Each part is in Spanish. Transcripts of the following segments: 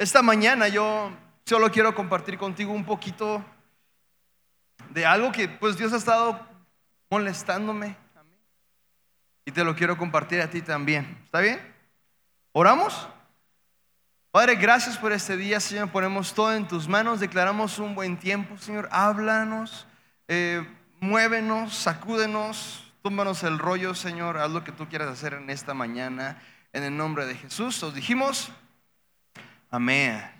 Esta mañana yo solo quiero compartir contigo un poquito de algo que pues Dios ha estado molestándome. Y te lo quiero compartir a ti también. ¿Está bien? ¿Oramos? Padre, gracias por este día, Señor. Ponemos todo en tus manos. Declaramos un buen tiempo, Señor. Háblanos, eh, muévenos, sacúdenos, túmbanos el rollo, Señor. Haz lo que tú quieras hacer en esta mañana. En el nombre de Jesús. Os dijimos, amén.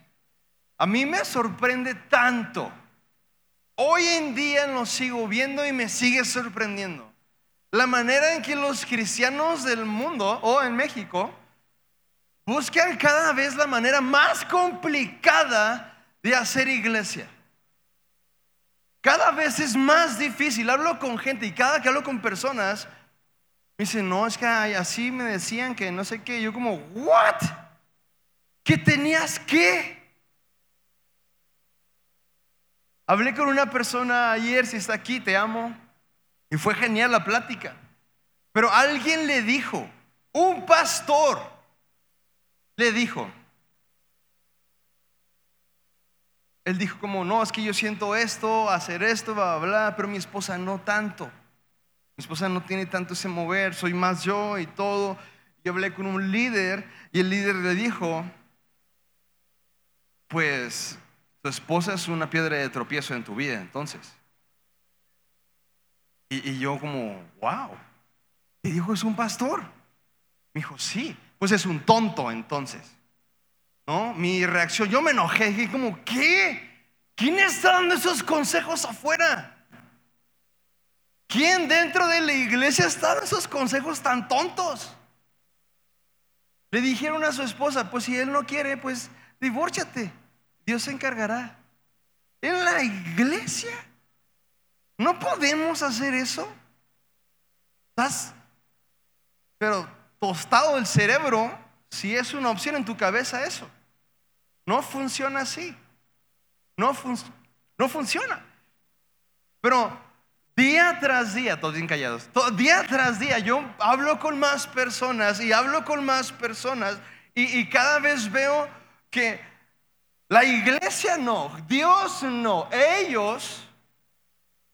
A mí me sorprende tanto. Hoy en día lo sigo viendo y me sigue sorprendiendo. La manera en que los cristianos del mundo o en México buscan cada vez la manera más complicada de hacer iglesia. Cada vez es más difícil. Hablo con gente y cada que hablo con personas, me dicen, no, es que así me decían que no sé qué. Yo como, ¿what? ¿Qué tenías que? Hablé con una persona ayer, si está aquí, te amo. Y fue genial la plática. Pero alguien le dijo, un pastor le dijo, él dijo como, no, es que yo siento esto, hacer esto, bla, bla, bla, pero mi esposa no tanto. Mi esposa no tiene tanto ese mover, soy más yo y todo. Yo hablé con un líder y el líder le dijo, pues tu esposa es una piedra de tropiezo en tu vida, entonces. Y, yo como, wow. Y dijo, es un pastor. Me dijo, sí, pues es un tonto entonces. ¿No? Mi reacción, yo me enojé, dije como, ¿qué? ¿Quién está dando esos consejos afuera? ¿Quién dentro de la iglesia está dando esos consejos tan tontos? Le dijeron a su esposa, pues si él no quiere, pues divórciate. Dios se encargará. En la iglesia. No podemos hacer eso. Estás, pero tostado el cerebro, si es una opción en tu cabeza eso. No funciona así. No, no funciona. Pero día tras día, todos bien callados, día tras día yo hablo con más personas y hablo con más personas y cada vez veo que la iglesia no, Dios no, ellos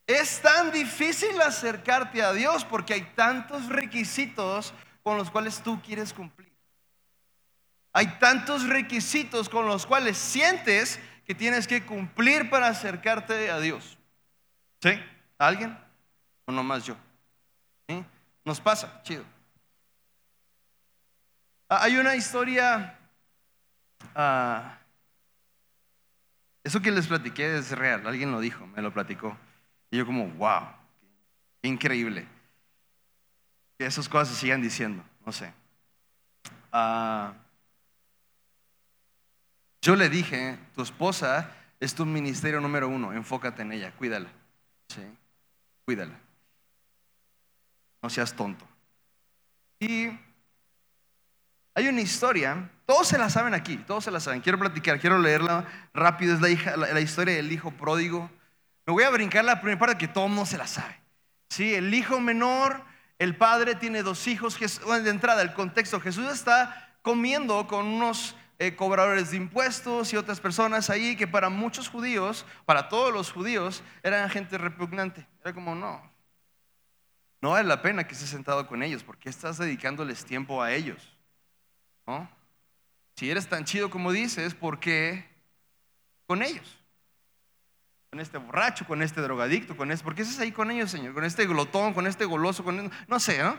es tan difícil acercarte a Dios porque hay tantos requisitos con los cuales tú quieres cumplir. Hay tantos requisitos con los cuales sientes que tienes que cumplir para acercarte a Dios. ¿Sí? ¿Alguien? ¿O nomás yo? Nos pasa, chido. Ah, hay una historia, ah, eso que les platiqué es real, alguien lo dijo, me lo platicó. Y yo como, wow, increíble que esas cosas se sigan diciendo, no sé. Ah, yo le dije, tu esposa es tu ministerio número uno, enfócate en ella, cuídala, ¿sí? Cuídala. No seas tonto. Y hay una historia, todos se la saben aquí, todos se la saben. Quiero platicar, quiero leerla rápido, es la, historia del hijo pródigo. Me voy a brincar la primera parte que todo el mundo se la sabe. Sí, el hijo menor el padre tiene dos hijos. De entrada, el contexto, Jesús está comiendo con unos eh, cobradores de impuestos y otras personas ahí que para muchos judíos, para todos los judíos, eran gente repugnante. Era como, no, no vale la pena que estés sentado con ellos porque estás dedicándoles tiempo a ellos. ¿no? Si eres tan chido como dices, ¿por qué con ellos? con este borracho, con este drogadicto, con este, ¿por qué estás ahí con ellos, Señor? Con este glotón, con este goloso, con no sé, ¿no?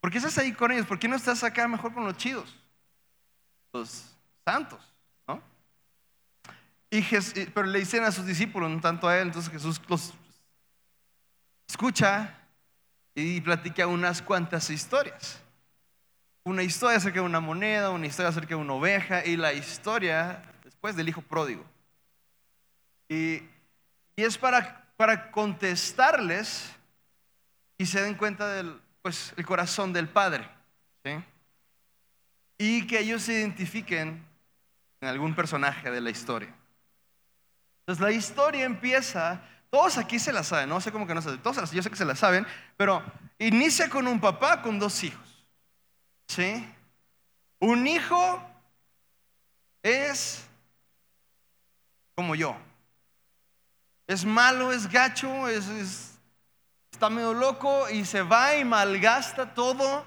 ¿Por qué estás ahí con ellos? ¿Por qué no estás acá mejor con los chidos? Los santos, ¿no? Y pero le dicen a sus discípulos, no tanto a él, entonces Jesús los escucha y platica unas cuantas historias. Una historia acerca de una moneda, una historia acerca de una oveja y la historia después del hijo pródigo. Y y es para, para contestarles y se den cuenta del pues, el corazón del Padre. Y que ellos se identifiquen en algún personaje de la historia. Entonces la historia empieza, todos aquí se la saben, no sé cómo que no se todos yo sé que se la saben, pero inicia con un papá con dos hijos. ¿Sí? Un hijo es como yo. Es malo, es gacho, es, está medio loco y se va y malgasta todo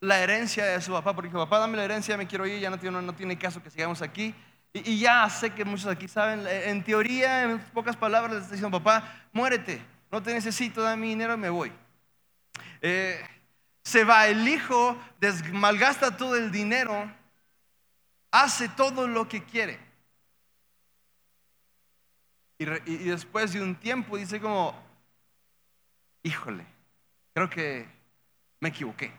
la herencia de su papá. Porque papá, dame la herencia, me quiero ir, ya no tiene, caso que sigamos aquí. Y, y, ya sé que muchos aquí saben, en teoría, en pocas palabras, le está diciendo, papá, muérete, no te necesito, dame mi dinero y me voy. Eh, se va el hijo, malgasta todo el dinero, hace todo lo que quiere. Y, después de un tiempo dice como, híjole, creo que me equivoqué.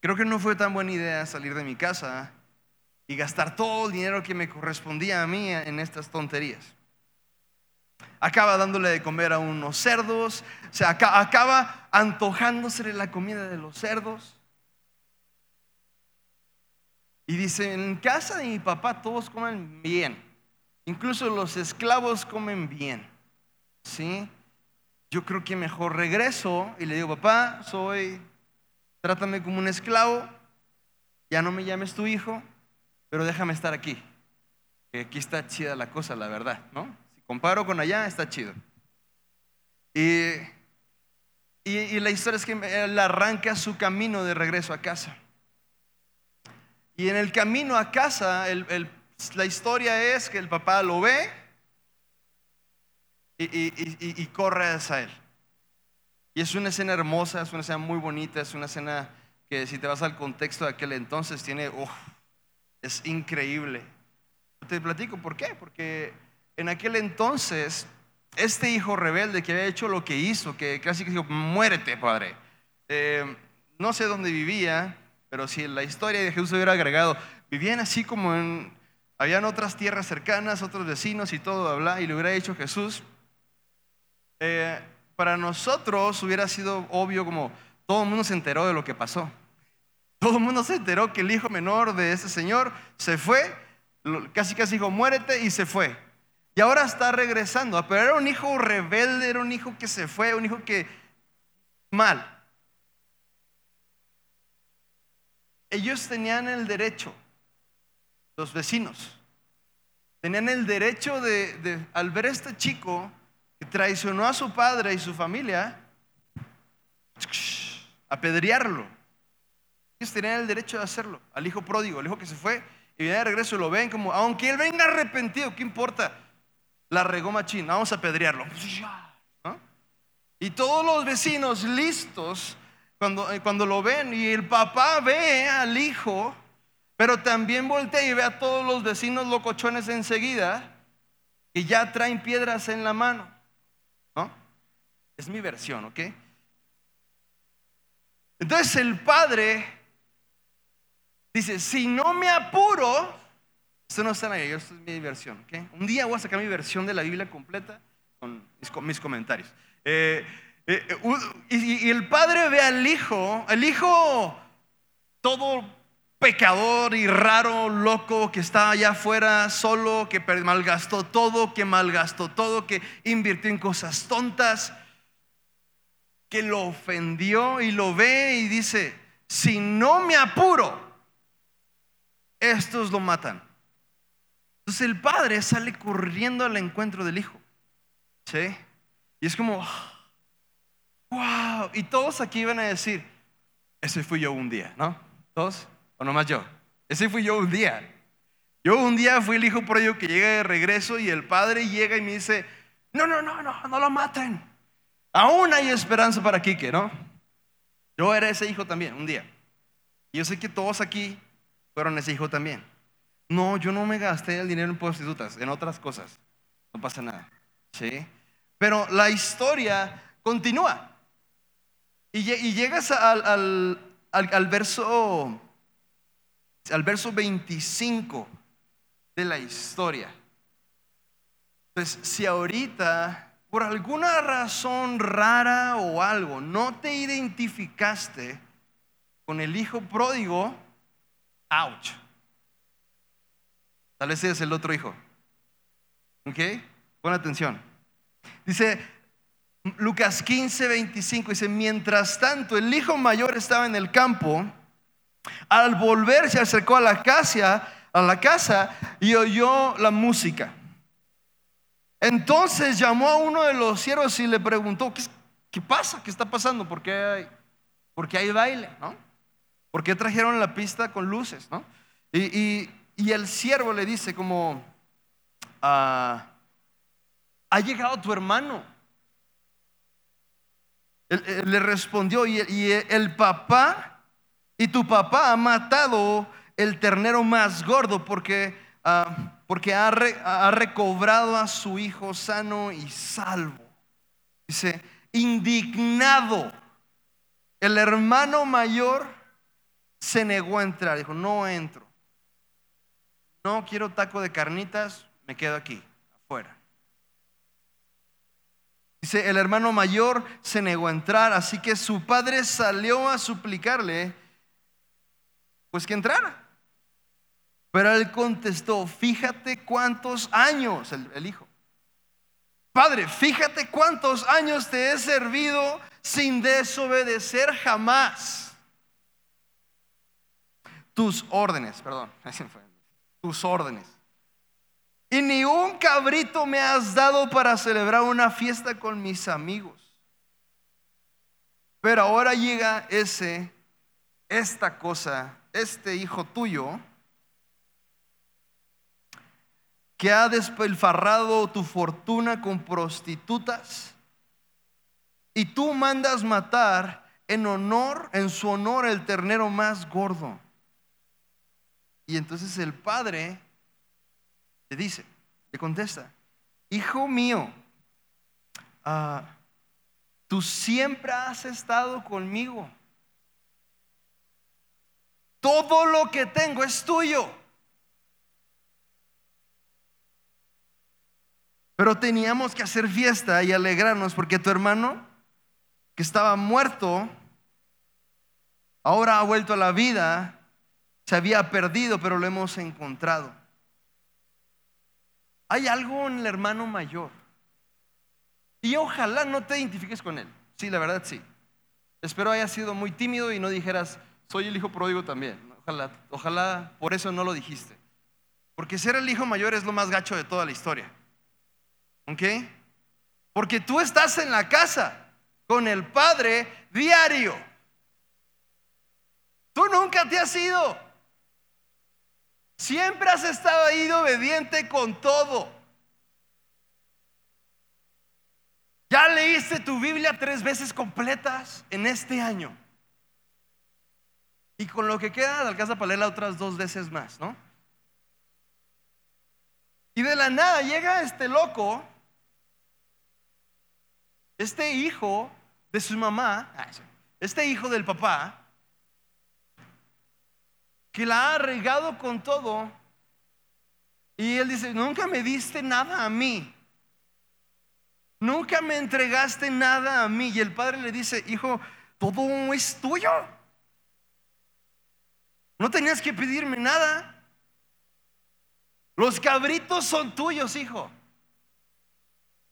Creo que no fue tan buena idea salir de mi casa y gastar todo el dinero que me correspondía a mí en estas tonterías. Acaba dándole de comer a unos cerdos, o sea, acaba antojándose la comida de los cerdos. Y dice, en casa de mi papá todos comen bien, incluso los esclavos comen bien. ¿Sí? Yo creo que mejor regreso y le digo, papá, soy, trátame como un esclavo, ya no me llames tu hijo, pero déjame estar aquí. Que aquí está chida la cosa, la verdad, ¿no? Si comparo con allá, está chido. Y, y, la historia es que él arranca su camino de regreso a casa. Y en el camino a casa, la historia es que el papá lo ve y, y, corre hacia él. Y es una escena hermosa, es una escena muy bonita, es una escena que si te vas al contexto de aquel entonces tiene, es increíble. Te platico por qué, porque en aquel entonces este hijo rebelde que había hecho lo que hizo, que casi que dijo, muérete, padre. Eh, no sé dónde vivía, pero si la historia de Jesús hubiera agregado, vivían así como en, habían otras tierras cercanas, otros vecinos y todo, habla, y le hubiera dicho Jesús, eh, para nosotros hubiera sido obvio como todo el mundo se enteró de lo que pasó. Todo el mundo se enteró que el hijo menor de ese señor se fue, casi casi dijo, muérete y se fue. Y ahora está regresando, pero era un hijo rebelde, era un hijo que se fue, un hijo que mal. Ellos tenían el derecho, los vecinos, tenían el derecho de, al ver este chico que traicionó a su padre y su familia, apedrearlo. Ellos tenían el derecho de hacerlo. Al hijo pródigo, al hijo que se fue y viene de regreso, lo ven como, aunque él venga arrepentido, ¿qué importa? La regó machín, vamos a apedrearlo. Y todos los vecinos listos cuando, eh, cuando lo ven y el papá ve al hijo, pero también voltea y ve a todos los vecinos locochones enseguida y ya traen piedras en la mano. ¿No? Es mi versión, ¿ok? Entonces el padre Dice, si no me apuro, esto no está ahí, esto es mi versión. Un día voy a sacar mi versión de la Biblia completa con mis, comentarios. Eh, eh, y, el padre ve al hijo, el hijo todo pecador y raro, loco, que está allá afuera solo, que malgastó todo, que malgastó todo, que invirtió en cosas tontas, que lo ofendió y lo ve y dice, si no me apuro, estos lo matan. Entonces el padre sale corriendo al encuentro del hijo. ¿Sí? Y es como, wow. Y todos aquí van a decir, ese fui yo un día, ¿no? ¿Todos? ¿O nomás yo? Ese fui yo un día. Yo un día fui el hijo por ello que llega de regreso y el padre llega y me dice, no, no, no, no, no lo maten. Aún hay esperanza para Quique, ¿no? Yo era ese hijo también, un día. Y yo sé que todos aquí fueron ese hijo también. No, yo no me gasté el dinero en prostitutas, en otras cosas. No pasa nada. ¿Sí? Pero la historia continúa. Y, llegas al, al, verso al verso 25 de la historia. Pues si ahorita, por alguna razón rara o algo, no te identificaste con el hijo pródigo, Ouch. Tal vez es el otro hijo. ¿Ok? Pon atención. Dice Lucas 15, 25. Dice, mientras tanto, el hijo mayor estaba en el campo. Al volver se acercó a la casa, a la casa y oyó la música. Entonces llamó a uno de los siervos y le preguntó, ¿qué, pasa? ¿Qué está pasando? ¿Por qué hay, qué hay baile? ¿no? ¿Por qué trajeron la pista con luces? ¿no? Y, el siervo le dice como, ah, ha llegado tu hermano. le respondió y, el papá y tu papá ha matado el ternero más gordo porque, ah, porque ha, ha recobrado a su hijo sano y salvo. Dice, indignado, el hermano mayor se negó a entrar. Dijo, no entro no quiero taco de carnitas, me quedo aquí, afuera. Dice, el hermano mayor se negó a entrar, así que su padre salió a suplicarle, pues que entrara. Pero él contestó, fíjate cuántos años, el, el hijo. Padre, fíjate cuántos años te he servido sin desobedecer jamás tus órdenes. Perdón, así fue tus órdenes. Y ni un cabrito me has dado para celebrar una fiesta con mis amigos. Pero ahora llega ese, esta cosa, este hijo tuyo, que ha despilfarrado tu fortuna con prostitutas, y tú mandas matar en honor, en su honor, el ternero más gordo. Y entonces el padre le dice, le contesta, hijo mío, ah, tú siempre has estado conmigo. Todo lo que tengo es tuyo. Pero teníamos que hacer fiesta y alegrarnos porque tu hermano, que estaba muerto, ahora ha vuelto a la vida se había perdido, pero lo hemos encontrado. Hay algo en el hermano mayor. Y ojalá no te identifiques con él. Sí, la verdad sí. Espero haya sido muy tímido y no dijeras, soy el hijo pródigo también. Ojalá, ojalá por eso no lo dijiste. Porque ser el hijo mayor es lo más gacho de toda la historia. ¿Ok? Porque tú estás en la casa con el padre diario. Tú nunca te has ido. Siempre has estado ahí obediente con todo. Ya leíste tu Biblia tres veces completas en este año. Y con lo que queda, alcanza para leerla otras dos veces más, ¿no? Y de la nada llega este loco, este hijo de su mamá, este hijo del papá, que la ha regado con todo. Y él dice, nunca me diste nada a mí. Nunca me entregaste nada a mí. Y el padre le dice, hijo, todo es tuyo. No tenías que pedirme nada. Los cabritos son tuyos, hijo.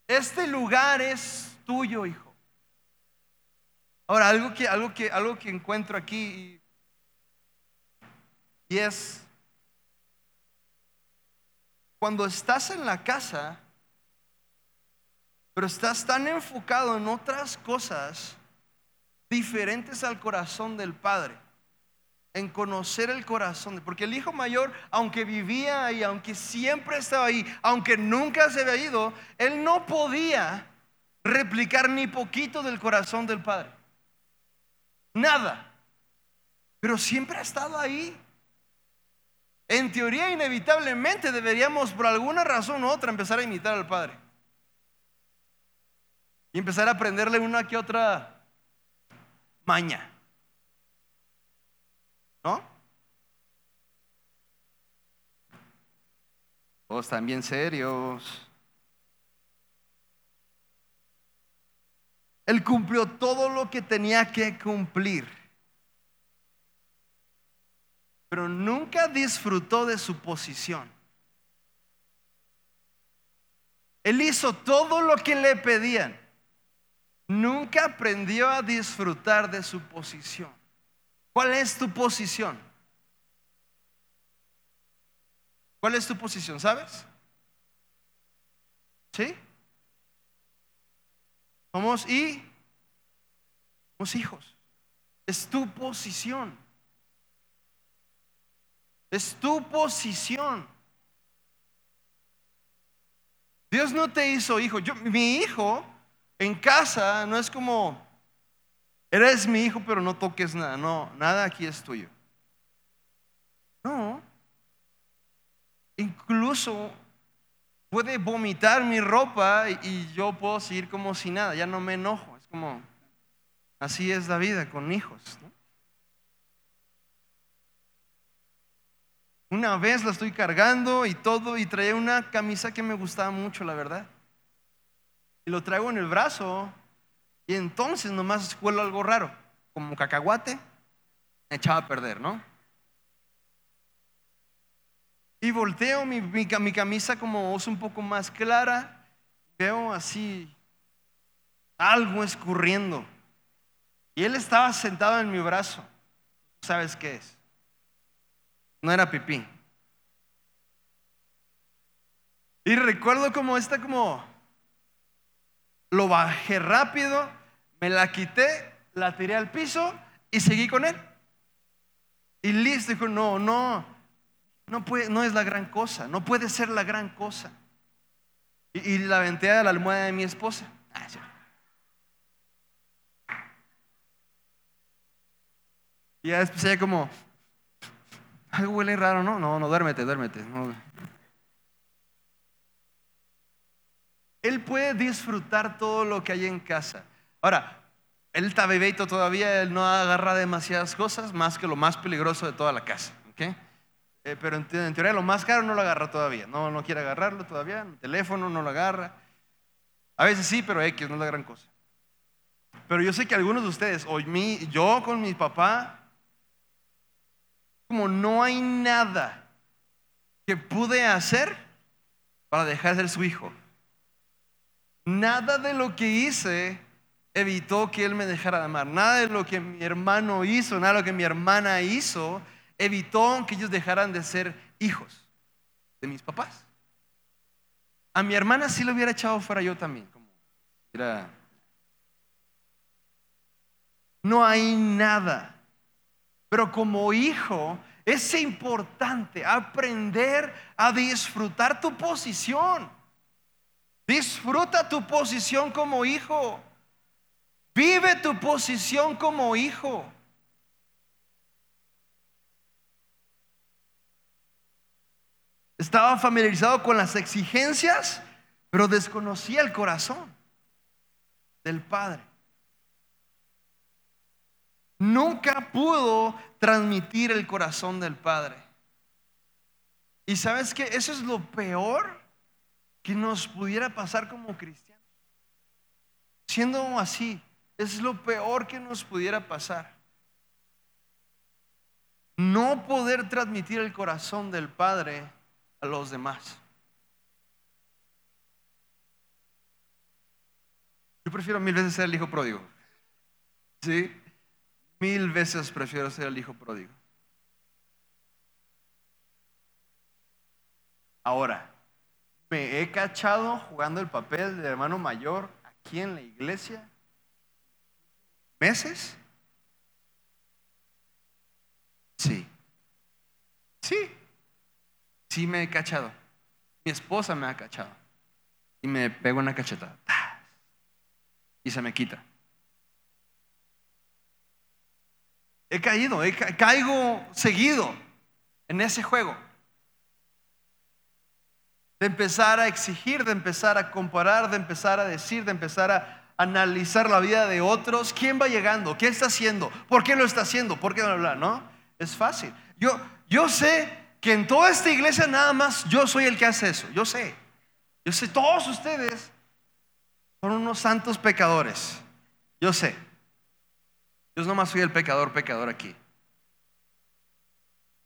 Este lugar es tuyo, hijo. Ahora, algo que, algo que, algo que encuentro aquí, y es, cuando estás en la casa, pero estás tan enfocado en otras cosas diferentes al corazón del Padre, en conocer el corazón, porque el hijo mayor, aunque vivía ahí, aunque siempre estaba ahí, aunque nunca se había ido, él no podía replicar ni poquito del corazón del Padre. Nada. Pero siempre ha estado ahí. En teoría, inevitablemente deberíamos, por alguna razón u otra, empezar a imitar al Padre. Y empezar a aprenderle una que otra maña. ¿No? Todos bien serios. Él cumplió todo lo que tenía que cumplir pero nunca disfrutó de su posición. Él hizo todo lo que le pedían. Nunca aprendió a disfrutar de su posición. ¿Cuál es tu posición? ¿Cuál es tu posición? ¿Sabes? ¿Sí? Somos y somos hijos. Es tu posición. Es tu posición. Dios no te hizo hijo. Yo, mi hijo en casa no es como, eres mi hijo, pero no toques nada. No, nada aquí es tuyo. No. Incluso puede vomitar mi ropa y yo puedo seguir como si nada. Ya no me enojo. Es como, así es la vida con hijos. Una vez la estoy cargando y todo y traía una camisa que me gustaba mucho, la verdad. Y lo traigo en el brazo y entonces nomás huelo algo raro, como cacahuate, me echaba a perder, ¿no? Y volteo mi, mi, mi camisa como es un poco más clara, veo así algo escurriendo. Y él estaba sentado en mi brazo. ¿Sabes qué es? No era pipí. Y recuerdo como esta como lo bajé rápido, me la quité, la tiré al piso y seguí con él. Y listo, dijo, no, no, no, puede, no es la gran cosa, no puede ser la gran cosa. Y, la aventé a la almohada de mi esposa. Ah, y ya después ella como, algo huele raro, ¿no? No, no, duérmete, duérmete. Él puede disfrutar todo lo que hay en casa. Ahora, él está bebeito todavía, él no agarra demasiadas cosas, más que lo más peligroso de toda la casa. ¿okay? Eh, pero en, teoría lo más caro no lo agarra todavía. No, no quiere agarrarlo todavía, el teléfono no lo agarra. A veces sí, pero X no es la gran cosa. Pero yo sé que algunos de ustedes, o yo con mi papá, como no hay nada que pude hacer para dejar de ser su hijo. Nada de lo que hice evitó que él me dejara de amar. Nada de lo que mi hermano hizo, nada de lo que mi hermana hizo, evitó que ellos dejaran de ser hijos de mis papás. A mi hermana sí lo hubiera echado fuera yo también. Era... No hay nada pero como hijo es importante aprender a disfrutar tu posición. Disfruta tu posición como hijo. Vive tu posición como hijo. Estaba familiarizado con las exigencias, pero desconocía el corazón del Padre nunca pudo transmitir el corazón del Padre. Y sabes que eso es lo peor que nos pudiera pasar como cristianos. Siendo así, es lo peor que nos pudiera pasar. No poder transmitir el corazón del Padre a los demás. Yo prefiero mil veces ser el hijo pródigo. ¿Sí? Mil veces prefiero ser el hijo pródigo. Ahora, me he cachado jugando el papel de hermano mayor aquí en la iglesia. ¿Meses? Sí. Sí. Sí me he cachado. Mi esposa me ha cachado. Y me pego una cachetada. Y se me quita. He caído, caigo seguido en ese juego. De empezar a exigir, de empezar a comparar, de empezar a decir, de empezar a analizar la vida de otros. ¿Quién va llegando? ¿Qué está haciendo? ¿Por qué lo está haciendo? ¿Por qué no habla? No, es fácil. Yo, yo sé que en toda esta iglesia nada más yo soy el que hace eso. Yo sé. Yo sé, todos ustedes son unos santos pecadores. Yo sé. Yo nomás soy el pecador, pecador aquí.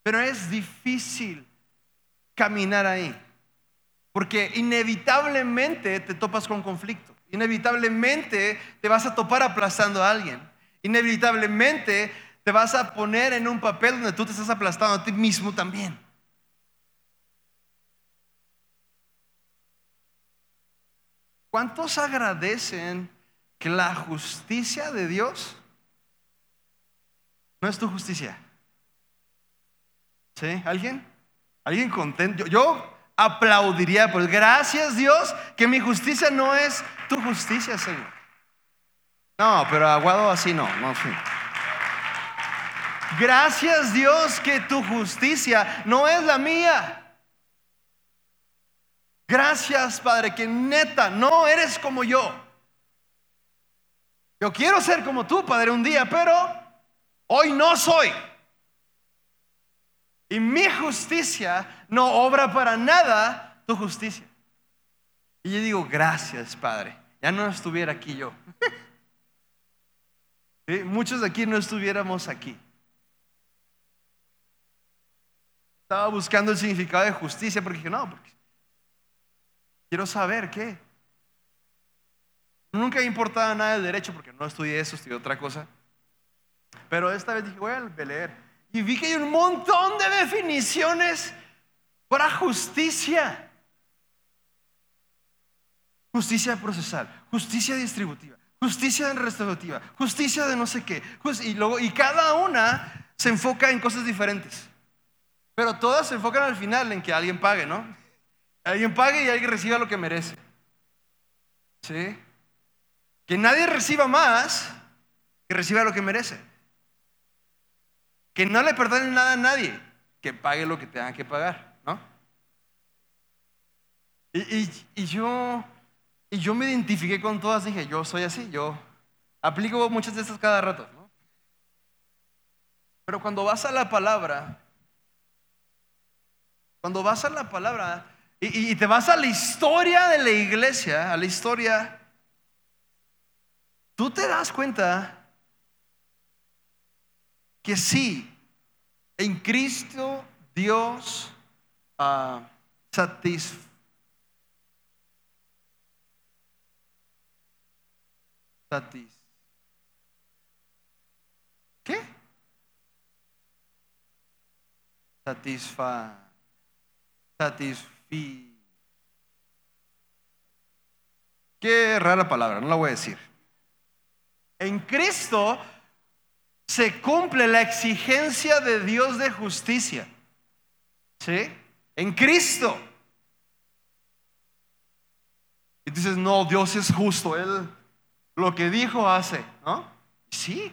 Pero es difícil caminar ahí. Porque inevitablemente te topas con conflicto. Inevitablemente te vas a topar aplastando a alguien. Inevitablemente te vas a poner en un papel donde tú te estás aplastando a ti mismo también. ¿Cuántos agradecen que la justicia de Dios no es tu justicia? ¿Sí? ¿Alguien? ¿Alguien contento? Yo, aplaudiría, pues gracias Dios que mi justicia no es tu justicia, Señor. No, pero aguado así no, no. Gracias Dios que tu justicia no es la mía. Gracias Padre que neta no eres como yo. Yo quiero ser como tú, Padre, un día, pero hoy no soy. Y mi justicia no obra para nada tu justicia. Y yo digo, gracias, Padre. Ya no estuviera aquí yo. Muchos de aquí no estuviéramos aquí. Estaba buscando el significado de justicia porque dije, no, porque quiero saber qué. Nunca importaba nada del derecho porque no estudié eso, estudié otra cosa. Pero esta vez dije, voy a leer. Y vi que hay un montón de definiciones para justicia. Justicia procesal, justicia distributiva, justicia restaurativa, justicia de no sé qué. Y, luego, y cada una se enfoca en cosas diferentes. Pero todas se enfocan al final en que alguien pague, ¿no? Alguien pague y alguien reciba lo que merece. ¿Sí? Que nadie reciba más que reciba lo que merece. Que no le perdonen nada a nadie, que pague lo que tenga que pagar, ¿no? Y, yo, y yo me identifiqué con todas, dije, yo soy así, yo aplico muchas de estas cada rato. Pero cuando vas a la palabra, cuando vas a la palabra y, te vas a la historia de la iglesia, a la historia, tú te das cuenta que sí, en Cristo Dios uh, satisface. ¿Qué? Satisfa satisfi. Qué rara palabra, no la voy a decir. En Cristo se cumple la exigencia de Dios de justicia. ¿Sí? En Cristo. Y dices, no, Dios es justo, Él lo que dijo hace, ¿no? Sí,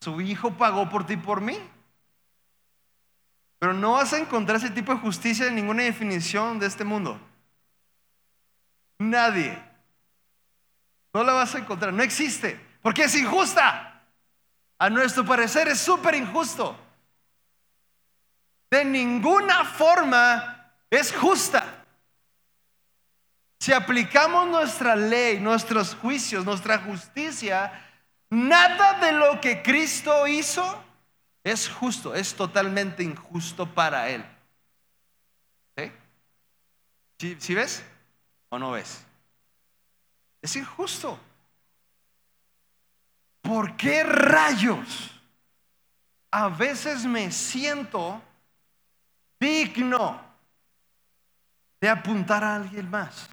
su Hijo pagó por ti y por mí. Pero no vas a encontrar ese tipo de justicia en ninguna definición de este mundo. Nadie. No la vas a encontrar. No existe. Porque es injusta. A nuestro parecer es súper injusto. De ninguna forma es justa. Si aplicamos nuestra ley, nuestros juicios, nuestra justicia, nada de lo que Cristo hizo es justo, es totalmente injusto para él. ¿Sí? ¿Sí, ves o no ves? Es injusto. ¿Por qué rayos a veces me siento digno de apuntar a alguien más?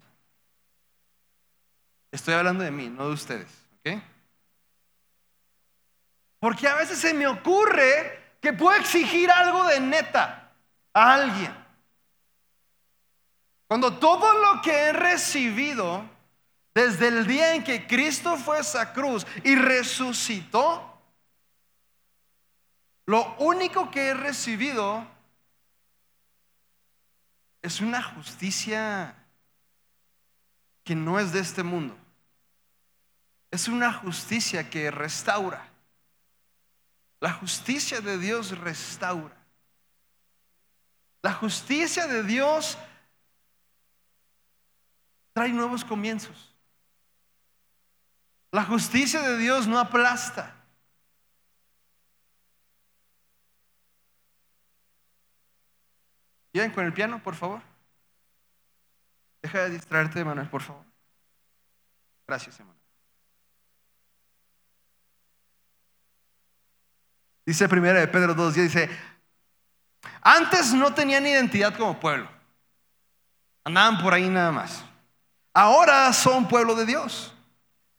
Estoy hablando de mí, no de ustedes. ¿ok? Porque a veces se me ocurre que puedo exigir algo de neta a alguien. Cuando todo lo que he recibido desde el día en que Cristo fue a esa cruz y resucitó, lo único que he recibido es una justicia que no es de este mundo. Es una justicia que restaura. La justicia de Dios restaura. La justicia de Dios trae nuevos comienzos. La justicia de Dios no aplasta. ¿Bien con el piano, por favor? Deja de distraerte, Manuel, por favor. Gracias, hermano. Dice primera de Pedro 2, dice, antes no tenían identidad como pueblo. Andaban por ahí nada más. Ahora son pueblo de Dios.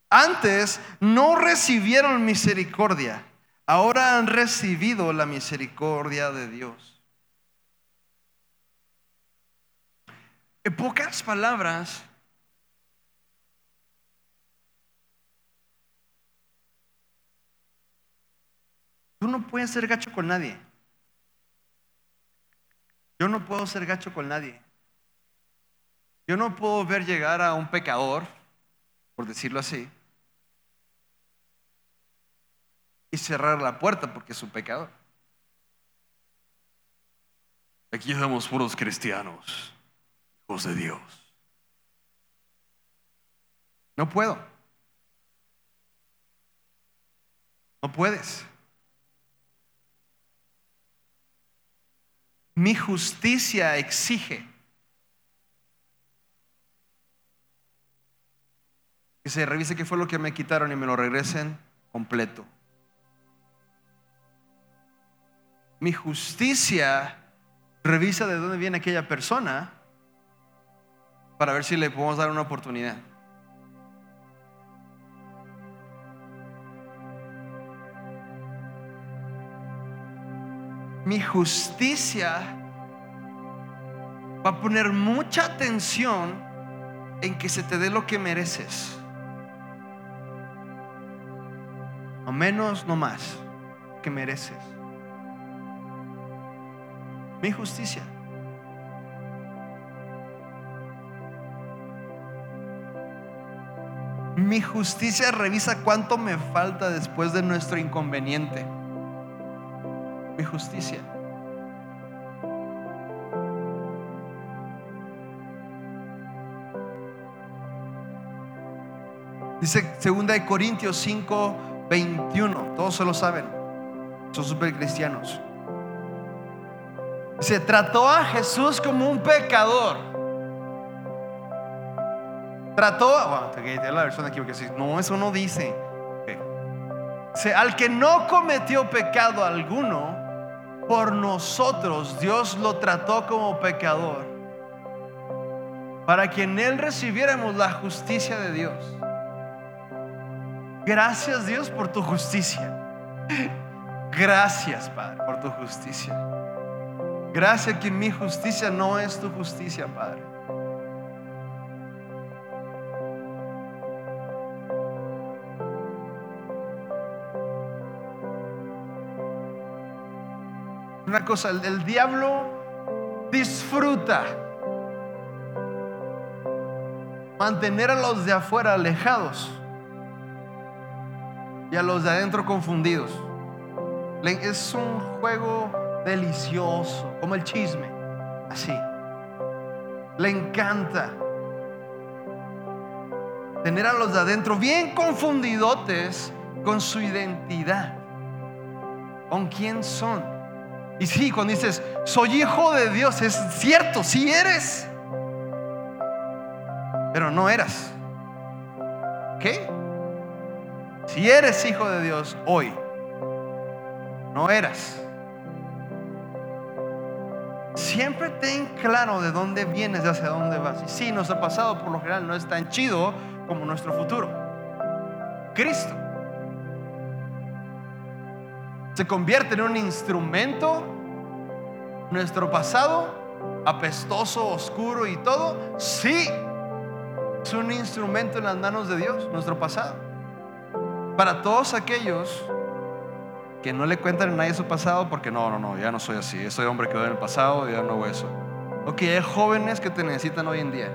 Antes no recibieron misericordia. Ahora han recibido la misericordia de Dios. En pocas palabras, tú no puedes ser gacho con nadie. Yo no puedo ser gacho con nadie. Yo no puedo ver llegar a un pecador, por decirlo así, y cerrar la puerta porque es un pecador. Aquí somos puros cristianos, hijos de Dios. No puedo. No puedes. Mi justicia exige que se revise qué fue lo que me quitaron y me lo regresen completo. Mi justicia revisa de dónde viene aquella persona para ver si le podemos dar una oportunidad. Mi justicia va a poner mucha atención en que se te dé lo que mereces. No menos, no más, que mereces. Mi justicia. Mi justicia revisa cuánto me falta después de nuestro inconveniente. Mi justicia. Dice 2 de Corintios 5, 21. Todos se lo saben. Son super cristianos. Se trató a Jesús como un pecador. Trató, bueno, la versión aquí no, eso no dice. al que no cometió pecado alguno, por nosotros Dios lo trató como pecador, para que en él recibiéramos la justicia de Dios. Gracias Dios por tu justicia. Gracias Padre por tu justicia. Gracias que mi justicia no es tu justicia, Padre. Una cosa, el, diablo disfruta mantener a los de afuera alejados y a los de adentro confundidos. Es un juego delicioso, como el chisme, así. Le encanta tener a los de adentro bien confundidotes con su identidad, con quién son. Y sí, cuando dices, soy hijo de Dios, es cierto, sí eres, pero no eras. ¿Qué? Si eres hijo de Dios hoy, no eras. Siempre ten claro de dónde vienes y hacia dónde vas. Y sí, nuestro pasado por lo general no es tan chido como nuestro futuro. Cristo se convierte en un instrumento. Nuestro pasado, apestoso, oscuro y todo, sí, es un instrumento en las manos de Dios, nuestro pasado. Para todos aquellos que no le cuentan a nadie su pasado porque no, no, no, ya no soy así. Soy hombre que quedó en el pasado ya no hago eso. Ok, hay jóvenes que te necesitan hoy en día.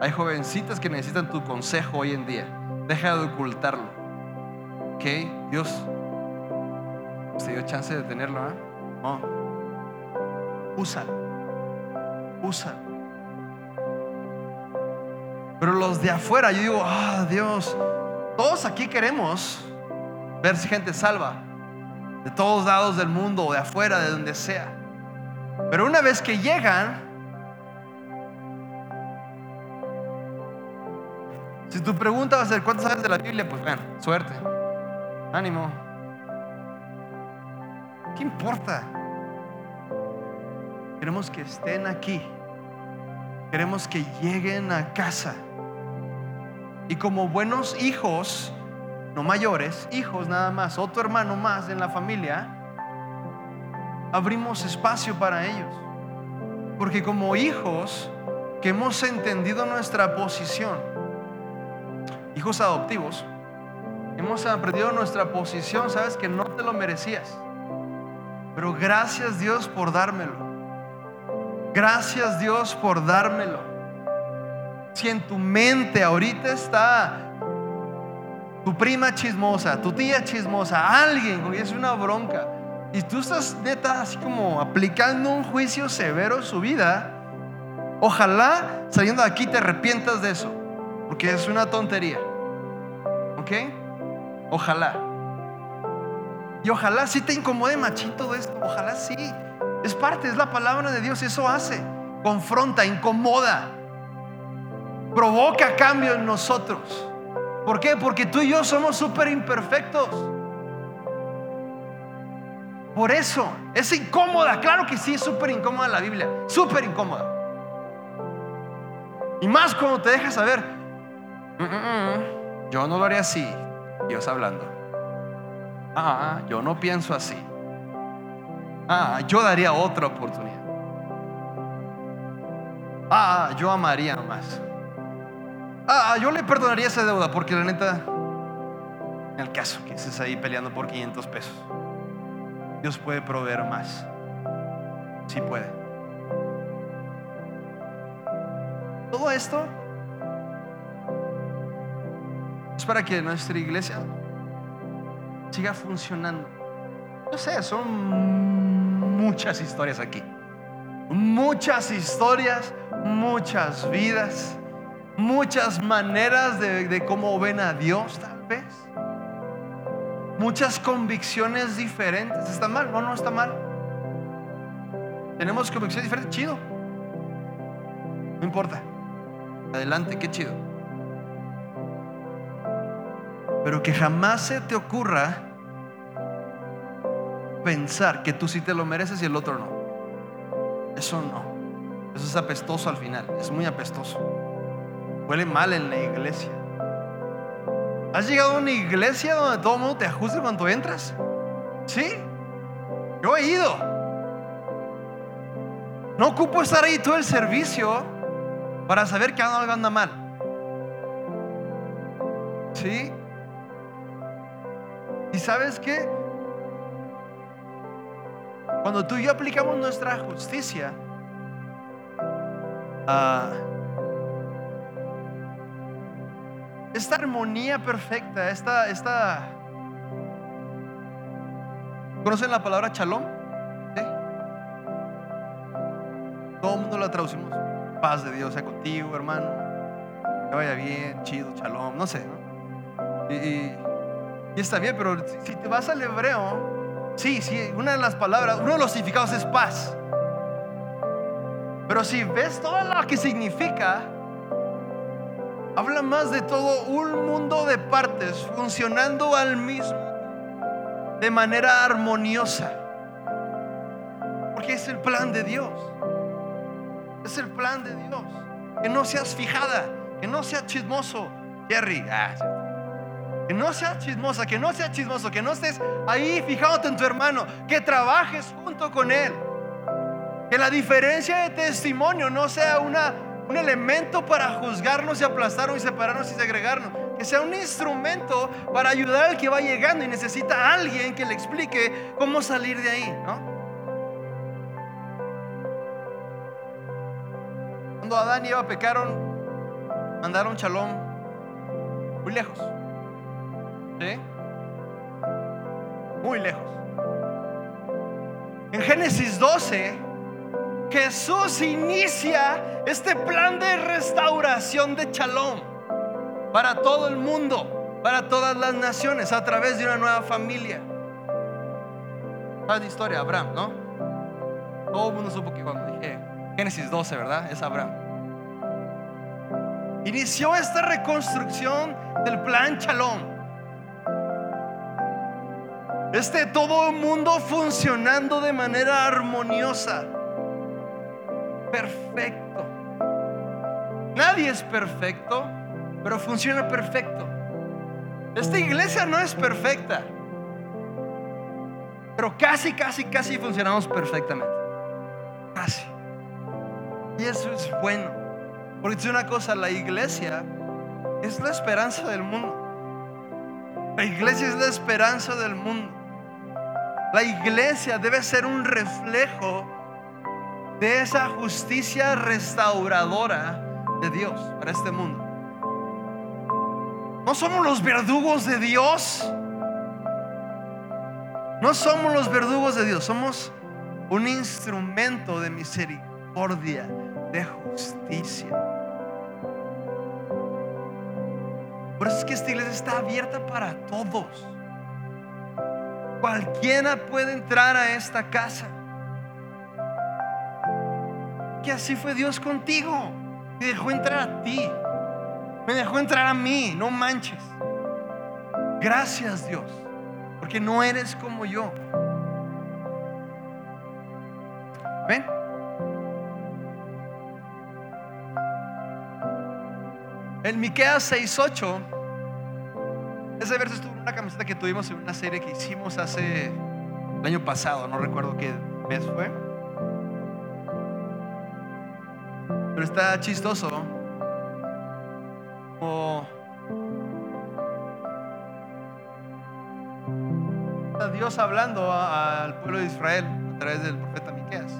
Hay jovencitas que necesitan tu consejo hoy en día. Deja de ocultarlo. Ok, Dios, ¿te dio chance de tenerlo? ¿eh? No. Pero los de afuera, yo digo, ah, Dios, todos aquí queremos ver gente salva de todos lados del mundo, de afuera, de donde sea. Pero una vez que llegan, si tu pregunta va a ser, ¿cuánto sabes de la Biblia? Pues ven, suerte, ánimo. ¿Qué importa? Queremos que estén aquí. Queremos que lleguen a casa. Y como buenos hijos, no mayores, hijos nada más, otro hermano más en la familia, abrimos espacio para ellos. Porque como hijos que hemos entendido nuestra posición, hijos adoptivos, hemos aprendido nuestra posición, sabes que no te lo merecías. Pero gracias Dios por dármelo. Gracias Dios por dármelo. Si en tu mente ahorita está tu prima chismosa, tu tía chismosa, alguien, es una bronca, y tú estás neta así como aplicando un juicio severo en su vida, ojalá saliendo de aquí te arrepientas de eso, porque es una tontería. ¿Ok? Ojalá. Y ojalá sí te incomode machín todo esto, ojalá sí. Es parte, es la palabra de Dios, eso hace. Confronta, incomoda, provoca cambio en nosotros. ¿Por qué? Porque tú y yo somos súper imperfectos. Por eso, es incómoda, claro que sí, es súper incómoda la Biblia, súper incómoda. Y más cuando te dejas saber, "Mm, mm, mm, yo no lo haría así, Dios hablando. Ah, yo no pienso así. Ah, yo daría otra oportunidad. Ah, yo amaría más. Ah, yo le perdonaría esa deuda porque la neta, en el caso que estés ahí peleando por 500 pesos, Dios puede proveer más. Sí puede. Todo esto es para que nuestra iglesia siga funcionando. Yo sé, son muchas historias aquí. Muchas historias, muchas vidas, muchas maneras de, cómo ven a Dios tal vez. Muchas convicciones diferentes. ¿Está mal? No, no está mal. Tenemos convicciones diferentes. Chido. No importa. Adelante, qué chido. Pero que jamás se te ocurra pensar que tú sí te lo mereces y el otro no. Eso no. Eso es apestoso al final. Es muy apestoso. Huele mal en la iglesia. ¿Has llegado a una iglesia donde todo el mundo te ajuste cuando entras? Sí. Yo he ido. No ocupo estar ahí todo el servicio para saber que algo anda mal. ¿Sí? ¿Y sabes qué? Cuando tú y yo aplicamos nuestra justicia, ah, esta armonía perfecta, esta, esta... ¿Conocen la palabra? ¿Sí? Todo el mundo la traducimos. Paz de Dios sea contigo, hermano. Que vaya bien, chido, shalom, no sé. Y, y- está bien, pero si te vas al hebreo, sí, sí, una de las palabras, uno de los significados es paz. Pero si ves todo lo que significa, habla más de todo un mundo de partes funcionando al mismo, de manera armoniosa. Porque es el plan de Dios. Es el plan de Dios. Que no seas fijada, que no seas chismoso, Jerry. Ah. Que no seas chismosa, que no seas chismoso, que no estés ahí fijándote en tu hermano, que trabajes junto con él. Que la diferencia de testimonio no sea una, un elemento para juzgarnos y aplastarnos y separarnos y segregarnos. Que sea un instrumento para ayudar al que va llegando y necesita a alguien que le explique cómo salir de ahí, ¿no? Cuando Adán y Eva pecaron, mandaron chalón muy lejos. ¿Sí? Muy lejos. En Génesis 12, Jesús inicia este plan de restauración de Shalom para todo el mundo, para todas las naciones, a través de una nueva familia. ¿Sabes la historia? Abraham, ¿no? Todo el mundo supo que cuando dije Génesis 12, ¿verdad? Es Abraham. Inició esta reconstrucción del plan Shalom. Este todo el mundo funcionando de manera armoniosa. Perfecto. Nadie es perfecto, pero funciona perfecto. Esta iglesia no es perfecta, pero casi, casi, casi funcionamos perfectamente. Casi. Y eso es bueno. Porque es una cosa, la iglesia es la esperanza del mundo. La iglesia es la esperanza del mundo. La iglesia debe ser un reflejo de esa justicia restauradora de Dios para este mundo. No somos los verdugos de Dios. No somos los verdugos de Dios, somos un instrumento de misericordia, de justicia. Por eso es que esta iglesia está abierta para todos. Cualquiera puede entrar a esta casa. Que así fue Dios contigo. Me dejó entrar a ti. Me dejó entrar a mí. No manches. Gracias Dios. Porque no eres como yo. ¿Ven? En Miqueas 6:8 ese verso estuvo en una camiseta que tuvimos en una serie que hicimos hace el año pasado, no recuerdo qué mes fue. Pero está chistoso. Como Dios hablando al pueblo de Israel a través del profeta Miqueas.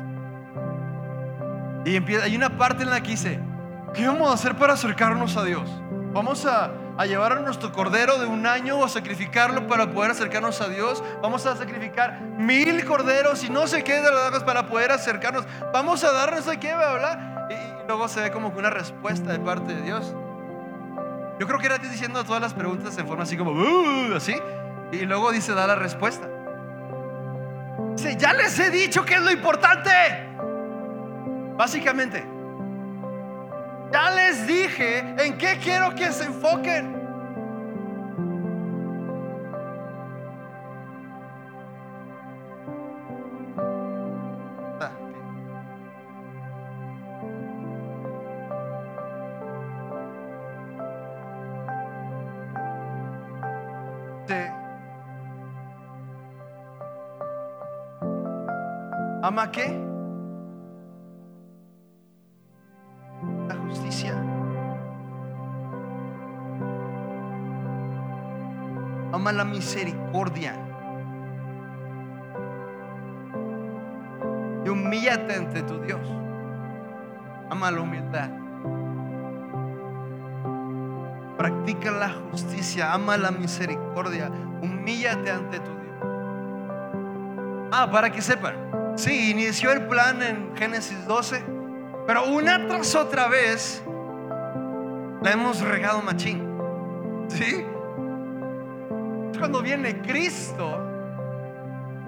Y empieza, hay una parte en la que dice, ¿qué vamos a hacer para acercarnos a Dios? Vamos a, a llevar a nuestro cordero de un año o a sacrificarlo para poder acercarnos a Dios. Vamos a sacrificar mil corderos y no sé qué para poder acercarnos. Vamos a dar no sé qué, ¿verdad? Y, y luego se ve como que una respuesta de parte de Dios. Yo creo que era diciendo todas las preguntas en forma así como, "Uh", así. Y luego dice, da la respuesta. Dice, ya les he dicho que es lo importante. Básicamente, ya les dije en qué quiero que se enfoquen. ¿Ama qué? La justicia. Ama la misericordia. Y humíllate ante tu Dios. Ama la humildad. Practica la justicia, ama la misericordia, humíllate ante tu Dios. Ah, para que sepan, sí, inició el plan en Génesis 12, pero una tras otra vez la hemos regado machín. ¿Sí? Cuando viene Cristo,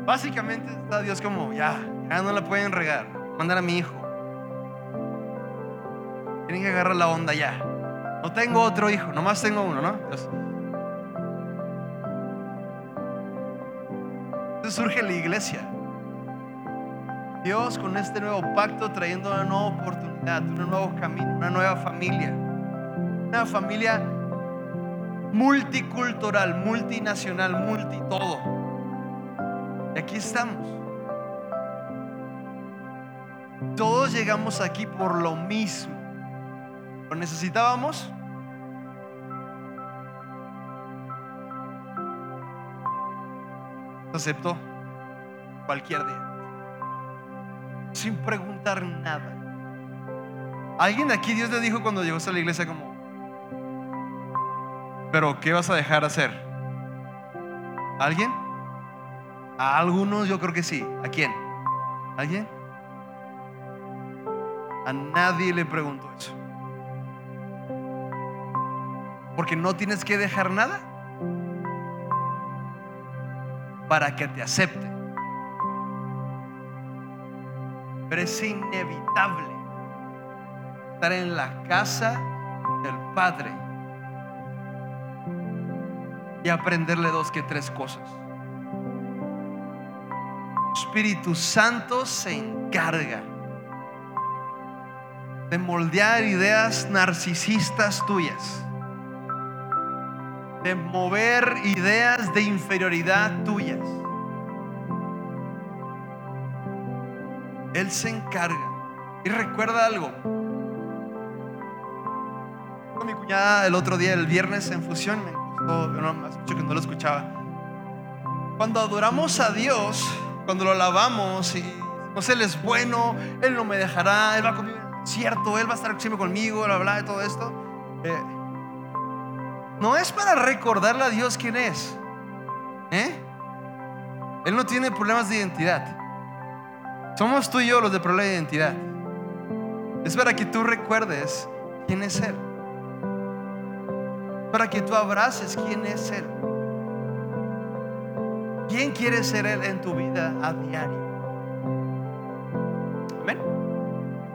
básicamente está Dios como, ya, ya no la pueden regar, mandar a mi hijo. Tienen que agarrar la onda ya. No tengo otro hijo, nomás tengo uno, ¿no? Entonces, surge la iglesia. Dios con este nuevo pacto trayendo una nueva oportunidad, un nuevo camino, una nueva familia. Una familia multicultural, multinacional, multi todo. Y aquí estamos. Todos llegamos aquí por lo mismo. ¿Lo necesitábamos? Aceptó cualquier día. Sin preguntar nada. Alguien aquí Dios le dijo cuando llegó a la iglesia como, pero ¿qué vas a dejar de hacer? ¿Alguien? A algunos yo creo que sí. ¿A quién? ¿Alguien? A nadie le preguntó eso. Porque no tienes que dejar nada para que te acepte. Pero es inevitable estar en la casa del Padre y aprenderle dos que tres cosas. Espíritu Santo se encarga de moldear ideas narcisistas tuyas, de mover ideas de inferioridad tuyas. Él se encarga. Y recuerda algo. Mi cuñada el otro día, el viernes en fusión, me gustó, no, mucho que no lo escuchaba. Cuando adoramos a Dios, cuando lo alabamos y pues Él es bueno, Él no me dejará, Él va conmigo cierto, Él va a estar siempre conmigo, bla, bla, de todo esto. Eh, no es para recordarle a Dios quién es. ¿eh? Él no tiene problemas de identidad. Somos tú y yo los de problema de identidad. Es para que tú recuerdes quién es Él. Para que tú abraces quién es Él. ¿Quién quiere ser Él en tu vida a diario? Amén.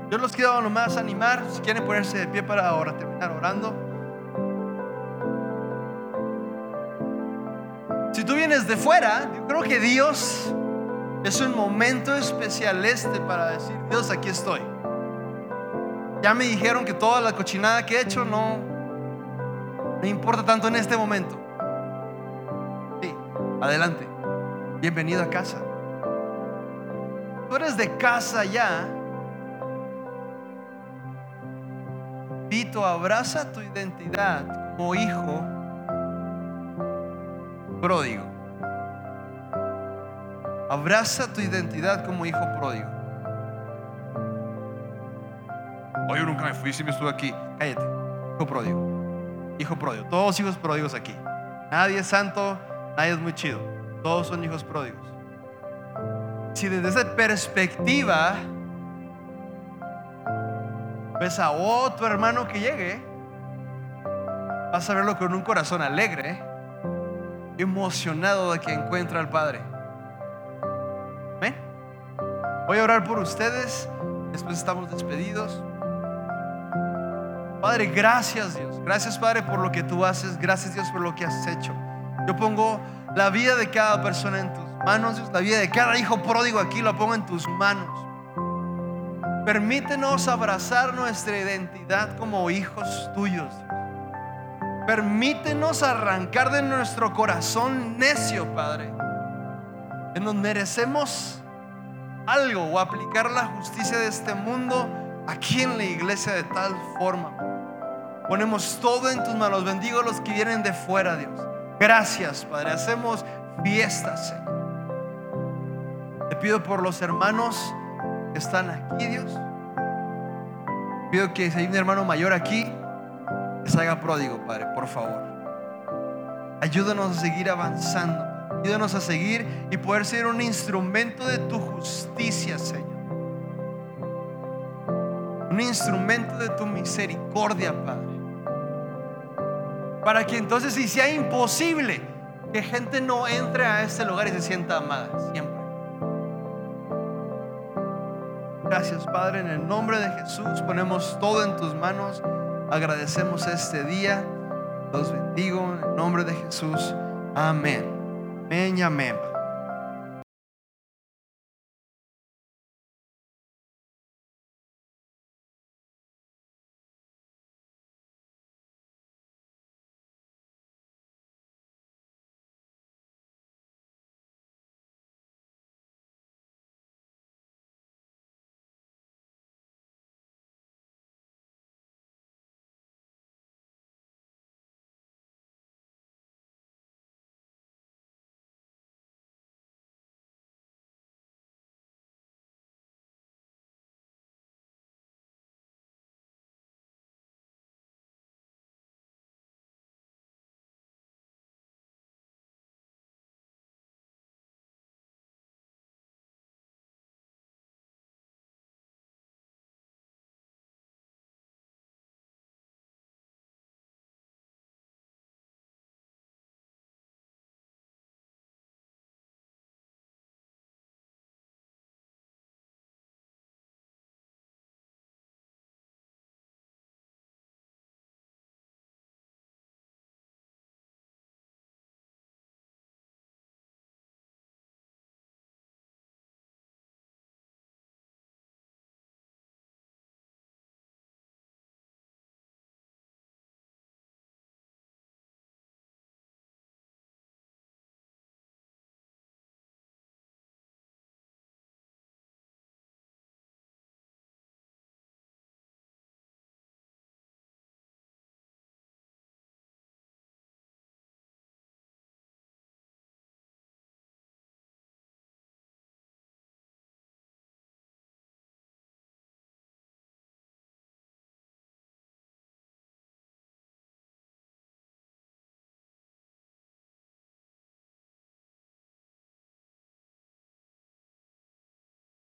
Yo los quiero nomás animar, si quieren ponerse de pie para ahora terminar orando. Si tú vienes de fuera, yo creo que Dios es un momento especial este para decir, Dios, aquí estoy. Ya me dijeron que toda la cochinada que he hecho no me importa tanto en este momento. Sí, adelante. Bienvenido a casa. Tú eres de casa ya. Vito, abraza tu identidad como hijo pródigo. Abraza tu identidad como hijo pródigo. Oye, yo nunca me fui, si me estuve aquí. Cállate, hijo pródigo. Hijo pródigo. Todos hijos pródigos aquí. Nadie es santo, nadie es muy chido. Todos son hijos pródigos. Si desde esa perspectiva ves a otro hermano que llegue, vas a verlo con un corazón alegre, emocionado de que encuentra al Padre. Voy a orar por ustedes. Después estamos despedidos. Padre, gracias Dios. Gracias Padre por lo que tú haces. Gracias Dios por lo que has hecho. Yo pongo la vida de cada persona en tus manos. La vida de cada hijo pródigo aquí lo pongo en tus manos. Permítenos abrazar nuestra identidad como hijos tuyos. Permítenos arrancar de nuestro corazón necio, Padre, que nos merecemos algo o aplicar la justicia de este mundo aquí en la iglesia de tal forma. Ponemos todo en tus manos. Bendigo a los que vienen de fuera, Dios. Gracias, Padre. Hacemos fiestas. Te pido por los hermanos que están aquí, Dios. Pido que si hay un hermano mayor aquí, que haga pródigo, Padre, por favor. Ayúdanos a seguir avanzando. Ayúdanos a seguir y poder ser un instrumento de tu justicia, Señor. Un instrumento de tu misericordia, Padre. Para que entonces, si sea imposible que gente no entre a este lugar y se sienta amada, siempre. Gracias, Padre, en el nombre de Jesús ponemos todo en tus manos. Agradecemos este día. Los bendigo en el nombre de Jesús. Amén. Amén amén.